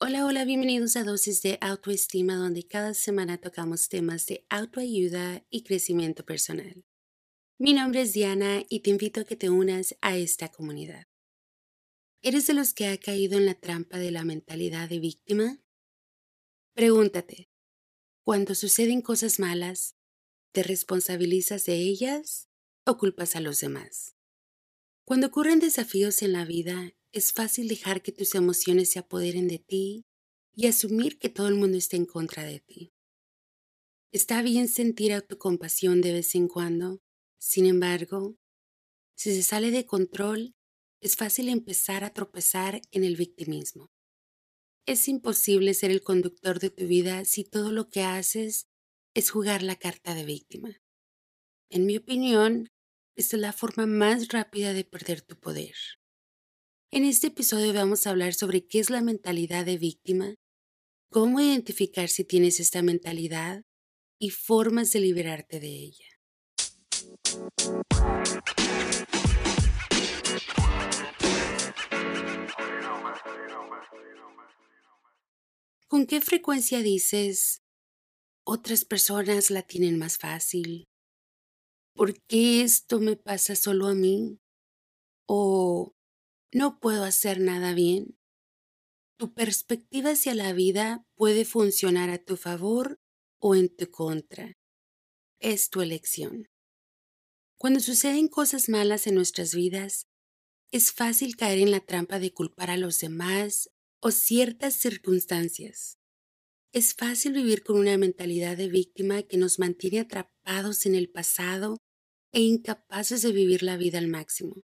Hola, hola, bienvenidos a Dosis de Autoestima, donde cada semana tocamos temas de autoayuda y crecimiento personal. Mi nombre es Diana y te invito a que te unas a esta comunidad. ¿Eres de los que ha caído en la trampa de la mentalidad de víctima? Pregúntate, cuando suceden cosas malas, ¿te responsabilizas de ellas o culpas a los demás? Cuando ocurren desafíos en la vida, es fácil dejar que tus emociones se apoderen de ti y asumir que todo el mundo está en contra de ti. Está bien sentir autocompasión de vez en cuando, sin embargo, si se sale de control, es fácil empezar a tropezar en el victimismo. Es imposible ser el conductor de tu vida si todo lo que haces es jugar la carta de víctima. En mi opinión, esta es la forma más rápida de perder tu poder. En este episodio vamos a hablar sobre qué es la mentalidad de víctima, cómo identificar si tienes esta mentalidad y formas de liberarte de ella. ¿Con qué frecuencia dices, otras personas la tienen más fácil? ¿Por qué esto me pasa solo a mí? ¿O no puedo hacer nada bien. Tu perspectiva hacia la vida puede funcionar a tu favor o en tu contra. Es tu elección. Cuando suceden cosas malas en nuestras vidas, es fácil caer en la trampa de culpar a los demás o ciertas circunstancias. Es fácil vivir con una mentalidad de víctima que nos mantiene atrapados en el pasado e incapaces de vivir la vida al máximo.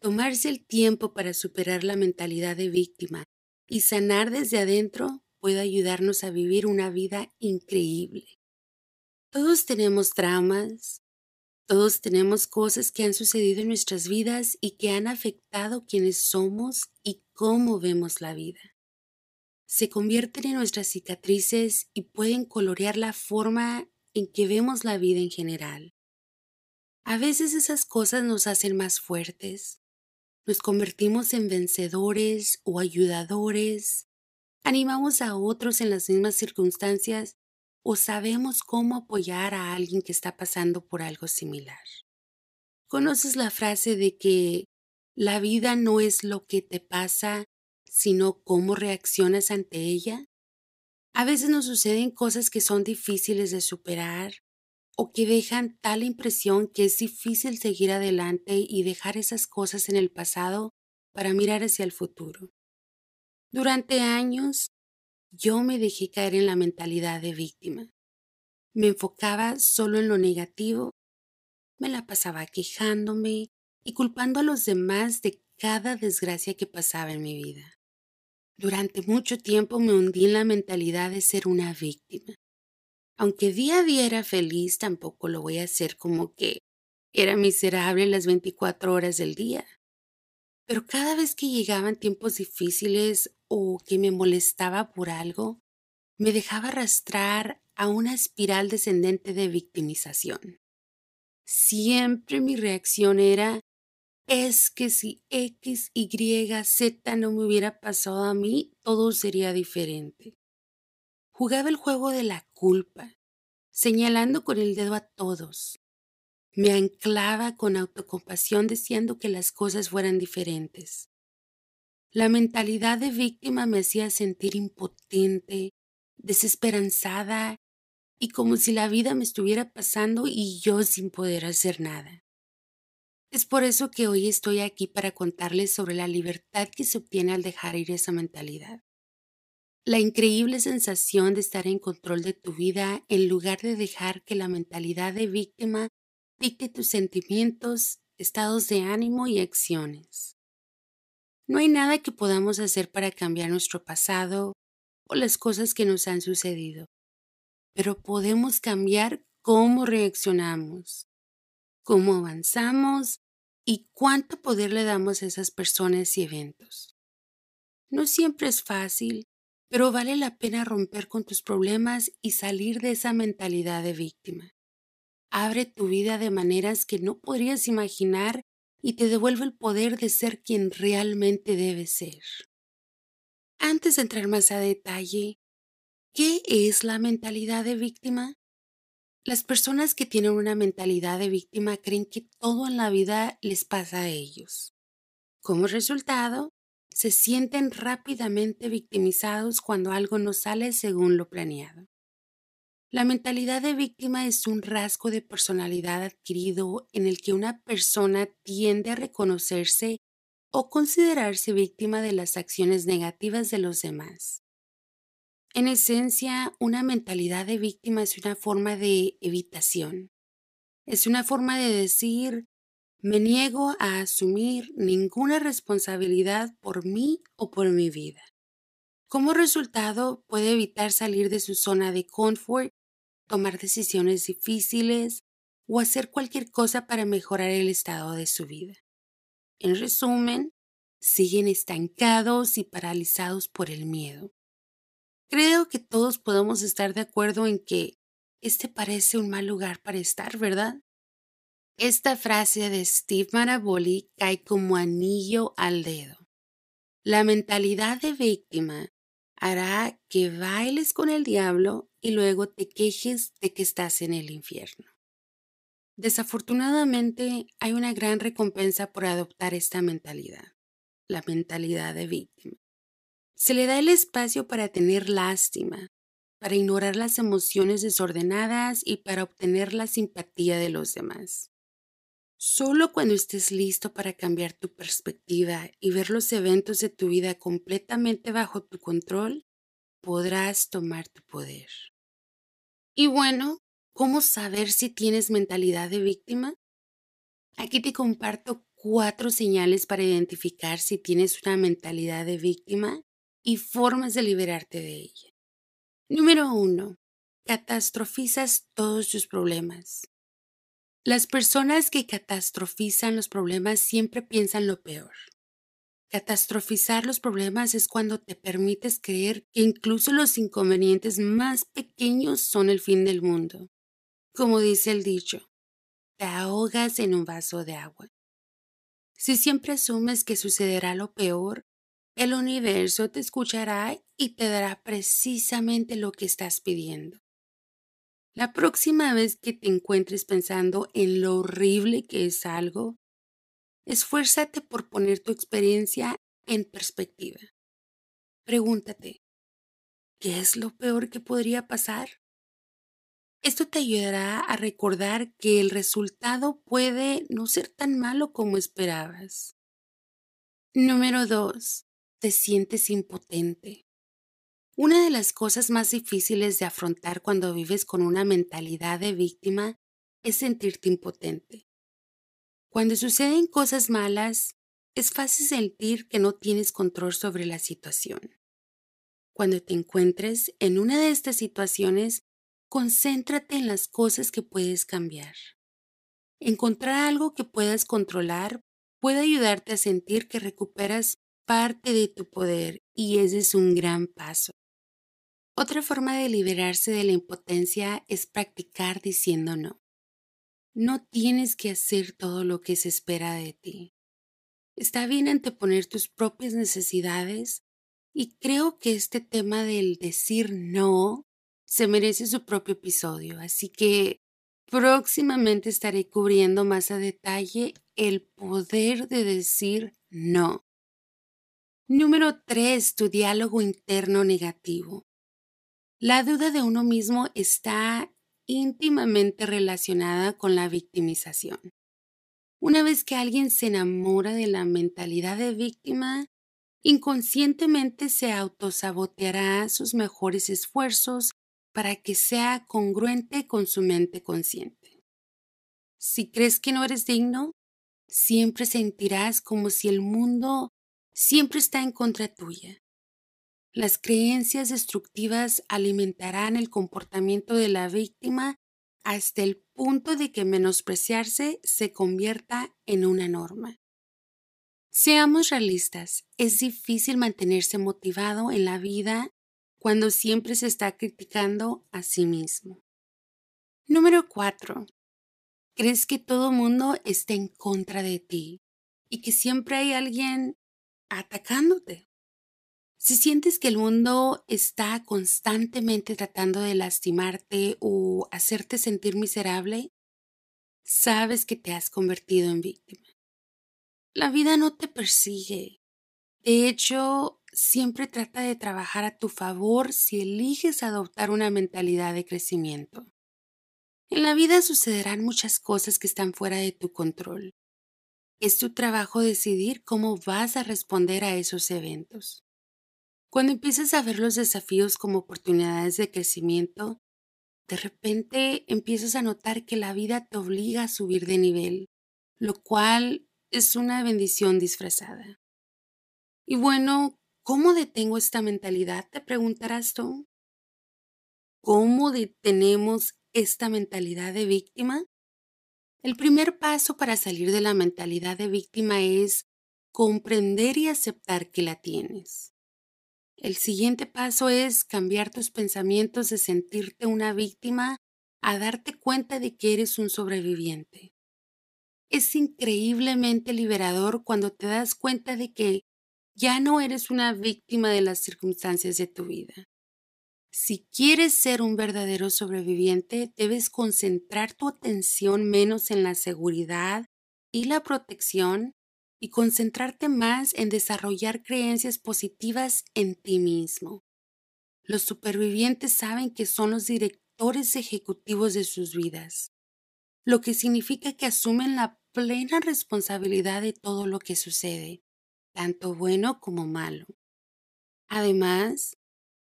Tomarse el tiempo para superar la mentalidad de víctima y sanar desde adentro puede ayudarnos a vivir una vida increíble. Todos tenemos traumas, todos tenemos cosas que han sucedido en nuestras vidas y que han afectado quienes somos y cómo vemos la vida. Se convierten en nuestras cicatrices y pueden colorear la forma en que vemos la vida en general. A veces esas cosas nos hacen más fuertes, nos convertimos en vencedores o ayudadores, animamos a otros en las mismas circunstancias o sabemos cómo apoyar a alguien que está pasando por algo similar. ¿Conoces la frase de que la vida no es lo que te pasa, sino cómo reaccionas ante ella? A veces nos suceden cosas que son difíciles de superar o que dejan tal impresión que es difícil seguir adelante y dejar esas cosas en el pasado para mirar hacia el futuro. Durante años, yo me dejé caer en la mentalidad de víctima. Me enfocaba solo en lo negativo, me la pasaba quejándome y culpando a los demás de cada desgracia que pasaba en mi vida. Durante mucho tiempo me hundí en la mentalidad de ser una víctima. Aunque día a día era feliz, tampoco lo voy a hacer como que era miserable las 24 horas del día. Pero cada vez que llegaban tiempos difíciles o que me molestaba por algo, me dejaba arrastrar a una espiral descendente de victimización. Siempre mi reacción era, es que si X, Y, Z no me hubiera pasado a mí, todo sería diferente. Jugaba el juego de la culpa, señalando con el dedo a todos. Me anclaba con autocompasión deseando que las cosas fueran diferentes. La mentalidad de víctima me hacía sentir impotente, desesperanzada y como si la vida me estuviera pasando y yo sin poder hacer nada. Es por eso que hoy estoy aquí para contarles sobre la libertad que se obtiene al dejar ir esa mentalidad la increíble sensación de estar en control de tu vida en lugar de dejar que la mentalidad de víctima dicte tus sentimientos, estados de ánimo y acciones. No hay nada que podamos hacer para cambiar nuestro pasado o las cosas que nos han sucedido, pero podemos cambiar cómo reaccionamos, cómo avanzamos y cuánto poder le damos a esas personas y eventos. No siempre es fácil, pero vale la pena romper con tus problemas y salir de esa mentalidad de víctima. Abre tu vida de maneras que no podrías imaginar y te devuelve el poder de ser quien realmente debes ser. Antes de entrar más a detalle, ¿qué es la mentalidad de víctima? Las personas que tienen una mentalidad de víctima creen que todo en la vida les pasa a ellos. Como resultado, se sienten rápidamente victimizados cuando algo no sale según lo planeado. La mentalidad de víctima es un rasgo de personalidad adquirido en el que una persona tiende a reconocerse o considerarse víctima de las acciones negativas de los demás. En esencia, una mentalidad de víctima es una forma de evitación. Es una forma de decir, me niego a asumir ninguna responsabilidad por mí o por mi vida. Como resultado, puede evitar salir de su zona de confort, tomar decisiones difíciles o hacer cualquier cosa para mejorar el estado de su vida. En resumen, siguen estancados y paralizados por el miedo. Creo que todos podemos estar de acuerdo en que este parece un mal lugar para estar, ¿verdad? Esta frase de Steve Maraboli cae como anillo al dedo. La mentalidad de víctima hará que bailes con el diablo y luego te quejes de que estás en el infierno. Desafortunadamente, hay una gran recompensa por adoptar esta mentalidad, la mentalidad de víctima. Se le da el espacio para tener lástima, para ignorar las emociones desordenadas y para obtener la simpatía de los demás. Solo cuando estés listo para cambiar tu perspectiva y ver los eventos de tu vida completamente bajo tu control, podrás tomar tu poder. Y bueno, ¿cómo saber si tienes mentalidad de víctima? Aquí te comparto cuatro señales para identificar si tienes una mentalidad de víctima y formas de liberarte de ella. Número uno, catastrofizas todos tus problemas. Las personas que catastrofizan los problemas siempre piensan lo peor. Catastrofizar los problemas es cuando te permites creer que incluso los inconvenientes más pequeños son el fin del mundo. Como dice el dicho, te ahogas en un vaso de agua. Si siempre asumes que sucederá lo peor, el universo te escuchará y te dará precisamente lo que estás pidiendo. La próxima vez que te encuentres pensando en lo horrible que es algo, esfuérzate por poner tu experiencia en perspectiva. Pregúntate, ¿qué es lo peor que podría pasar? Esto te ayudará a recordar que el resultado puede no ser tan malo como esperabas. Número 2 te sientes impotente. Una de las cosas más difíciles de afrontar cuando vives con una mentalidad de víctima es sentirte impotente. Cuando suceden cosas malas, es fácil sentir que no tienes control sobre la situación. Cuando te encuentres en una de estas situaciones, concéntrate en las cosas que puedes cambiar. Encontrar algo que puedas controlar puede ayudarte a sentir que recuperas parte de tu poder y ese es un gran paso. Otra forma de liberarse de la impotencia es practicar diciendo no. No tienes que hacer todo lo que se espera de ti. Está bien anteponer tus propias necesidades y creo que este tema del decir no se merece su propio episodio, así que próximamente estaré cubriendo más a detalle el poder de decir no. Número 3. Tu diálogo interno negativo. La duda de uno mismo está íntimamente relacionada con la victimización. Una vez que alguien se enamora de la mentalidad de víctima, inconscientemente se autosaboteará sus mejores esfuerzos para que sea congruente con su mente consciente. Si crees que no eres digno, siempre sentirás como si el mundo siempre está en contra tuya. Las creencias destructivas alimentarán el comportamiento de la víctima hasta el punto de que menospreciarse se convierta en una norma. Seamos realistas, es difícil mantenerse motivado en la vida cuando siempre se está criticando a sí mismo. Número 4. ¿Crees que todo mundo está en contra de ti y que siempre hay alguien atacándote. Si sientes que el mundo está constantemente tratando de lastimarte o hacerte sentir miserable, sabes que te has convertido en víctima. La vida no te persigue. De hecho, siempre trata de trabajar a tu favor si eliges adoptar una mentalidad de crecimiento. En la vida sucederán muchas cosas que están fuera de tu control. Es tu trabajo decidir cómo vas a responder a esos eventos. Cuando empiezas a ver los desafíos como oportunidades de crecimiento, de repente empiezas a notar que la vida te obliga a subir de nivel, lo cual es una bendición disfrazada. Y bueno, ¿cómo detengo esta mentalidad? Te preguntarás tú. ¿Cómo detenemos esta mentalidad de víctima? El primer paso para salir de la mentalidad de víctima es comprender y aceptar que la tienes. El siguiente paso es cambiar tus pensamientos de sentirte una víctima a darte cuenta de que eres un sobreviviente. Es increíblemente liberador cuando te das cuenta de que ya no eres una víctima de las circunstancias de tu vida. Si quieres ser un verdadero sobreviviente, debes concentrar tu atención menos en la seguridad y la protección y concentrarte más en desarrollar creencias positivas en ti mismo. Los supervivientes saben que son los directores ejecutivos de sus vidas, lo que significa que asumen la plena responsabilidad de todo lo que sucede, tanto bueno como malo. Además,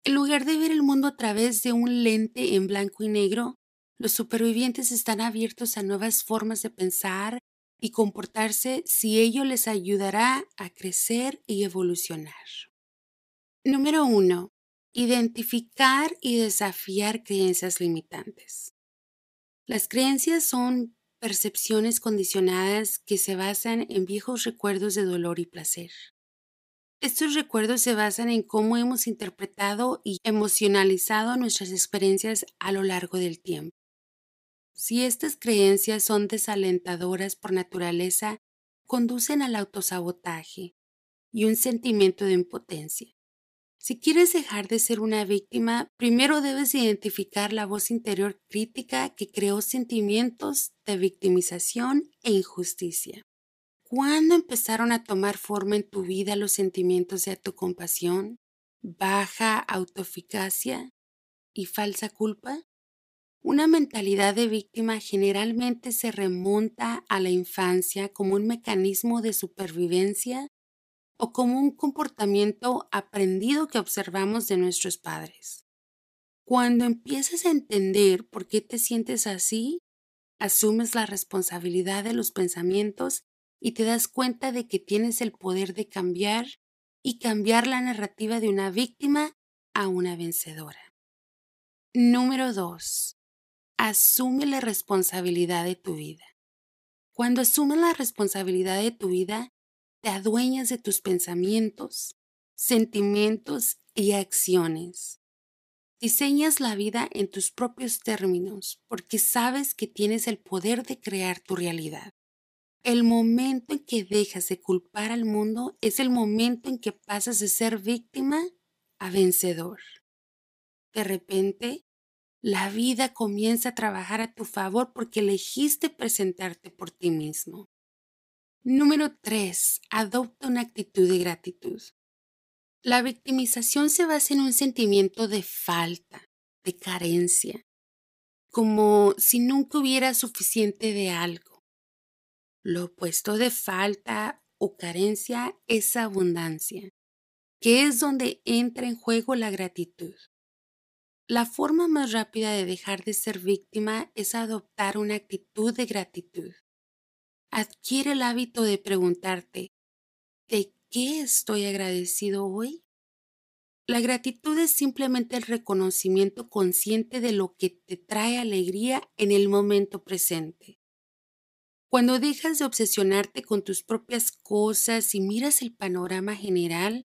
en lugar de ver el mundo a través de un lente en blanco y negro, los supervivientes están abiertos a nuevas formas de pensar y comportarse si ello les ayudará a crecer y evolucionar. Número 1. Identificar y desafiar creencias limitantes. Las creencias son percepciones condicionadas que se basan en viejos recuerdos de dolor y placer. Estos recuerdos se basan en cómo hemos interpretado y emocionalizado nuestras experiencias a lo largo del tiempo. Si estas creencias son desalentadoras por naturaleza, conducen al autosabotaje y un sentimiento de impotencia. Si quieres dejar de ser una víctima, primero debes identificar la voz interior crítica que creó sentimientos de victimización e injusticia. ¿Cuándo empezaron a tomar forma en tu vida los sentimientos de autocompasión, baja autoeficacia y falsa culpa? Una mentalidad de víctima generalmente se remonta a la infancia como un mecanismo de supervivencia o como un comportamiento aprendido que observamos de nuestros padres. Cuando empiezas a entender por qué te sientes así, asumes la responsabilidad de los pensamientos y te das cuenta de que tienes el poder de cambiar y cambiar la narrativa de una víctima a una vencedora. Número 2 asume la responsabilidad de tu vida. Cuando asumes la responsabilidad de tu vida, te adueñas de tus pensamientos, sentimientos y acciones. Diseñas la vida en tus propios términos porque sabes que tienes el poder de crear tu realidad. El momento en que dejas de culpar al mundo es el momento en que pasas de ser víctima a vencedor. De repente, la vida comienza a trabajar a tu favor porque elegiste presentarte por ti mismo. Número 3. Adopta una actitud de gratitud. La victimización se basa en un sentimiento de falta, de carencia, como si nunca hubiera suficiente de algo. Lo opuesto de falta o carencia es abundancia, que es donde entra en juego la gratitud. La forma más rápida de dejar de ser víctima es adoptar una actitud de gratitud. Adquiere el hábito de preguntarte, ¿de qué estoy agradecido hoy? La gratitud es simplemente el reconocimiento consciente de lo que te trae alegría en el momento presente. Cuando dejas de obsesionarte con tus propias cosas y miras el panorama general,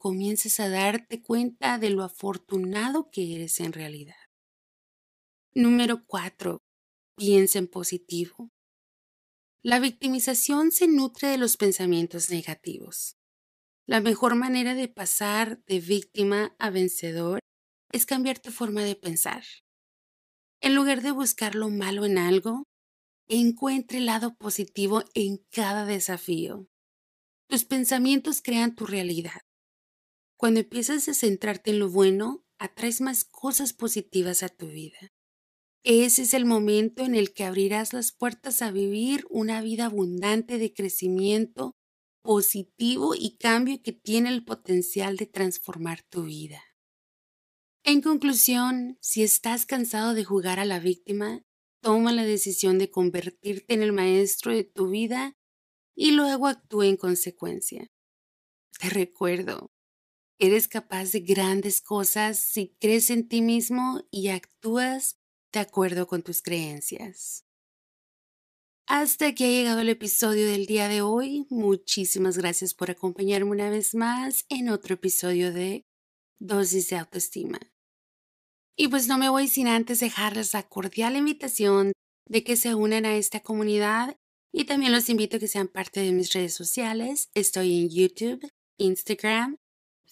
comiences a darte cuenta de lo afortunado que eres en realidad. Número 4. Piensa en positivo. La victimización se nutre de los pensamientos negativos. La mejor manera de pasar de víctima a vencedor es cambiar tu forma de pensar. En lugar de buscar lo malo en algo, encuentre el lado positivo en cada desafío. Tus pensamientos crean tu realidad. Cuando empiezas a centrarte en lo bueno, atraes más cosas positivas a tu vida. Ese es el momento en el que abrirás las puertas a vivir una vida abundante de crecimiento positivo y cambio que tiene el potencial de transformar tu vida. En conclusión, si estás cansado de jugar a la víctima, toma la decisión de convertirte en el maestro de tu vida y luego actúa en consecuencia. Te recuerdo, eres capaz de grandes cosas si crees en ti mismo y actúas de acuerdo con tus creencias. Hasta aquí ha llegado el episodio del día de hoy. Muchísimas gracias por acompañarme una vez más en otro episodio de Dosis de Autoestima. Y pues no me voy sin antes dejarles la cordial invitación de que se unan a esta comunidad y también los invito a que sean parte de mis redes sociales. Estoy en YouTube, Instagram,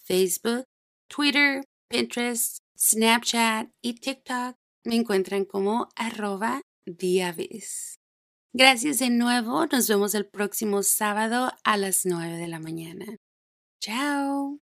Facebook, Twitter, Pinterest, Snapchat y TikTok me encuentran como arroba. Gracias de nuevo. Nos vemos el próximo sábado a las 9 de la mañana. Chao.